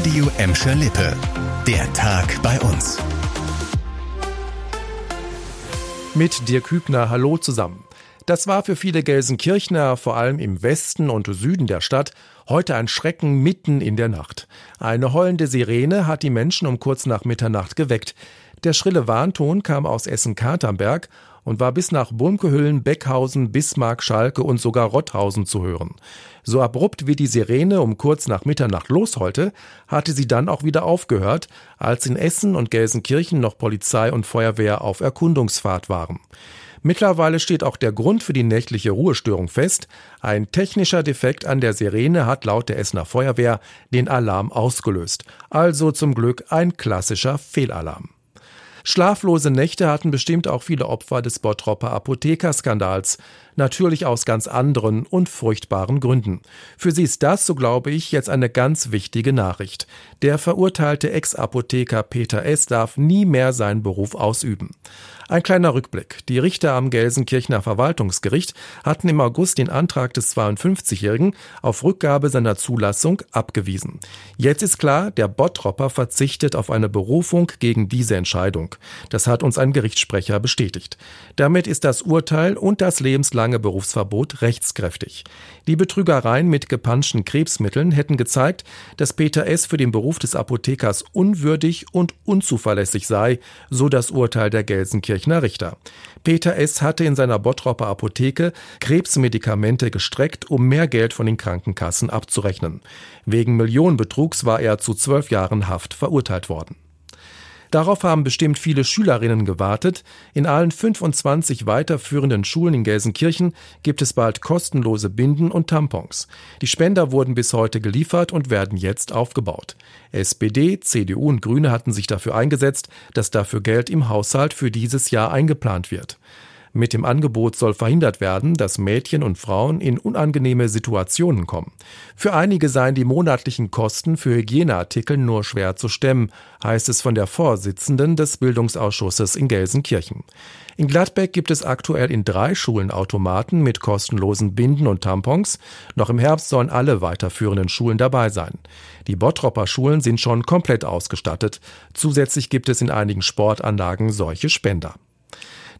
Radio Emscher Lippe. Der Tag bei uns. Mit Dirk Hübner, hallo zusammen. Das war für viele Gelsenkirchner, vor allem im Westen und Süden der Stadt, heute ein Schrecken mitten in der Nacht. Eine heulende Sirene hat die Menschen um kurz nach Mitternacht geweckt. Der schrille Warnton kam aus Essen-Katernberg und war bis nach Bulmkehüllen, Beckhausen, Bismarck, Schalke und sogar Rotthausen zu hören. So abrupt wie die Sirene um kurz nach Mitternacht losheulte, hatte sie dann auch wieder aufgehört, als in Essen und Gelsenkirchen noch Polizei und Feuerwehr auf Erkundungsfahrt waren. Mittlerweile steht auch der Grund für die nächtliche Ruhestörung fest. Ein technischer Defekt an der Sirene hat laut der Essener Feuerwehr den Alarm ausgelöst. Also zum Glück ein klassischer Fehlalarm. Schlaflose Nächte hatten bestimmt auch viele Opfer des Bottropper Apothekerskandals. Natürlich aus ganz anderen und furchtbaren Gründen. Für sie ist das, so glaube ich, jetzt eine ganz wichtige Nachricht. Der verurteilte Ex-Apotheker Peter S. darf nie mehr seinen Beruf ausüben. Ein kleiner Rückblick. Die Richter am Gelsenkirchener Verwaltungsgericht hatten im August den Antrag des 52-Jährigen auf Rückgabe seiner Zulassung abgewiesen. Jetzt ist klar, der Bottropper verzichtet auf eine Berufung gegen diese Entscheidung. Das hat uns ein Gerichtssprecher bestätigt. Damit ist das Urteil und das lebenslange Berufsverbot rechtskräftig. Die Betrügereien mit gepanschten Krebsmitteln hätten gezeigt, dass Peter S. für den Beruf des Apothekers unwürdig und unzuverlässig sei, so das Urteil der Gelsenkirchen Gelsenkirchener Richter. Peter S. hatte in seiner Bottropper Apotheke Krebsmedikamente gestreckt, um mehr Geld von den Krankenkassen abzurechnen. Wegen Millionenbetrugs war er zu zwölf Jahren Haft verurteilt worden. Darauf haben bestimmt viele Schülerinnen gewartet. In allen 25 weiterführenden Schulen in Gelsenkirchen gibt es bald kostenlose Binden und Tampons. Die Spender wurden bis heute geliefert und werden jetzt aufgebaut. SPD, CDU und Grüne hatten sich dafür eingesetzt, dass dafür Geld im Haushalt für dieses Jahr eingeplant wird. Mit dem Angebot soll verhindert werden, dass Mädchen und Frauen in unangenehme Situationen kommen. Für einige seien die monatlichen Kosten für Hygieneartikel nur schwer zu stemmen, heißt es von der Vorsitzenden des Bildungsausschusses in Gelsenkirchen. In Gladbeck gibt es aktuell in drei Schulen Automaten mit kostenlosen Binden und Tampons. Noch im Herbst sollen alle weiterführenden Schulen dabei sein. Die Bottropper Schulen sind schon komplett ausgestattet. Zusätzlich gibt es in einigen Sportanlagen solche Spender.